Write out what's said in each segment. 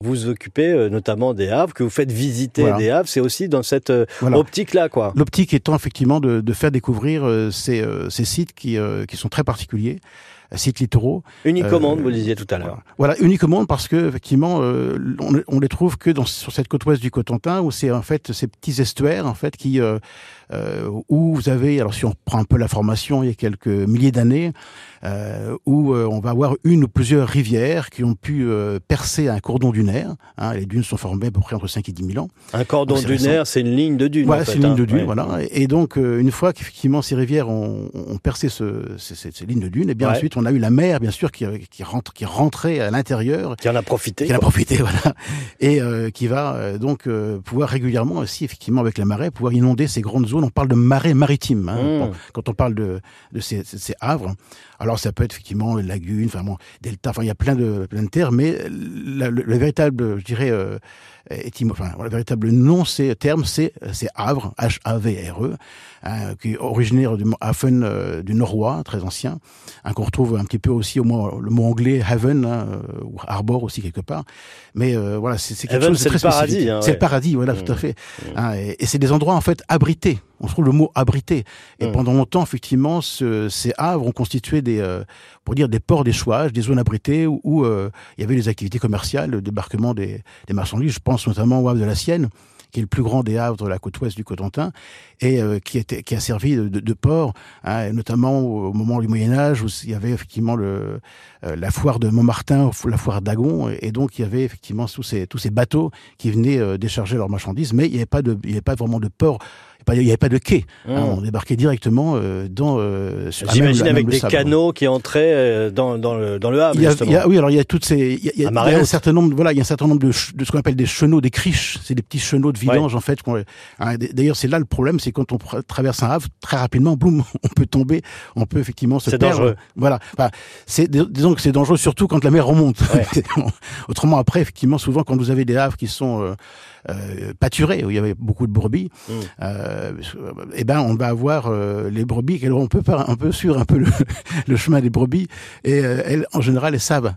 vous vous occupez euh, notamment des Havres, que vous faites visiter des Havres, c'est aussi dans cette euh, optique-là, quoi. L'optique étant effectivement de, de faire découvrir euh, ces, ces, sites qui, qui sont très particuliers sites littoraux. Unique au monde, vous le disiez tout à l'heure. Voilà, monde parce que effectivement, on, on, les trouve que dans, sur cette côte ouest du Cotentin, où c'est en fait ces petits estuaires en fait qui euh, où vous avez, alors si on prend un peu la formation il y a quelques milliers d'années, euh, où euh, on va avoir une ou plusieurs rivières qui ont pu euh, percer un cordon dunaire. Hein, les dunes sont formées à peu près entre 5 et 10 000 ans. Un cordon dunaire, c'est une ligne de dune. Voilà, c'est une ligne de hein. dune, voilà. Et donc, une fois qu'effectivement ces rivières ont, ont percé ce, ces, ces, lignes de dune, et bien ensuite on a eu la mer, bien sûr, qui, qui, rentre, qui rentrait à l'intérieur. Qui en a profité. Qui en a profité, voilà. Et qui va donc pouvoir régulièrement aussi, effectivement, avec la marée, pouvoir inonder ces grandes zones on parle de marée maritime. Hein, mmh. quand on parle de, de ces, ces, havres. Alors ça peut être effectivement lagune, enfin bon, delta, enfin il y a plein de, plein de terres, mais le, véritable, je dirais, euh, enfin, le véritable nom, c'est terme, c'est c'est Havre, H-A-V-R-E, hein, qui est originaire du Haven euh, du norrois, très ancien, hein, qu'on retrouve un petit peu aussi au mot, le mot anglais haven hein, euh, ou harbor aussi quelque part. Mais euh, voilà, c'est quelque chose de très spécifique. C'est le paradis, voilà, tout à mmh. fait. Mmh. et, et c'est des endroits en fait abrités. On trouve le mot abrité. Et mmh. pendant longtemps, effectivement, ce, ces havres ont constitué des, pour dire des ports d'échouage, des zones abritées où, il y avait des activités commerciales, le débarquement des, des marchandises. Je pense notamment au havre de la Sienne, qui est le plus grand des havres de la côte ouest du Cotentin, et euh, qui, a servi de, port, hein, notamment au, moment du Moyen Âge, où il y avait effectivement euh, la foire de Montmartin, la foire d'Agon, et, donc il y avait effectivement tous ces, bateaux qui venaient euh, décharger leurs marchandises, mais il n'y avait pas avait pas vraiment de port il n'y avait pas de quai. Hein, mmh. on débarquait directement euh, dans. Euh, J'imagine avec des canaux qui entraient euh, dans, dans, le, dans le Havre. oui, alors il y a toutes ces. Il y a, un certain nombre. Voilà, il y a un certain nombre de, de ce qu'on appelle des chenaux, des criches. C'est des petits chenaux de vidange en fait. Hein, D'ailleurs, c'est là le problème, c'est quand on traverse un Havre très rapidement, boum, on peut tomber, on peut effectivement se perdre. Dangereux. Voilà. Enfin, c'est disons que c'est dangereux surtout quand la mer remonte. Autrement, après, effectivement, souvent quand vous avez des havres qui sont euh, où il y avait beaucoup de brebis, mmh. euh, eh ben on va avoir euh, les brebis, on peut pas un peu sur un peu le, chemin des brebis, et euh, elles, en général, elles savent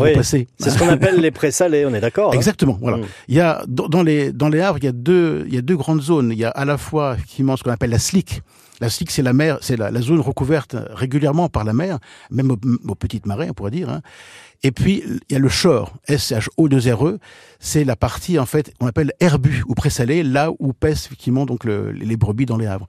par. C'est ce qu'on appelle les présalés, on est d'accord hein? Exactement. Voilà. Mmh. Il y a dans les dans les havres, il y a deux il y a deux grandes zones. Il y a à la fois effectivement ce qu'on appelle la slick, la slick, c'est la mer, c'est la, zone recouverte régulièrement par la mer, même aux, petites marées, on pourrait dire. Hein. Et puis, il y a le shore, S-H-O-2-R-E. C'est la partie, en fait, qu'on appelle herbu ou présalé, là où pèsent effectivement donc les brebis dans les havres.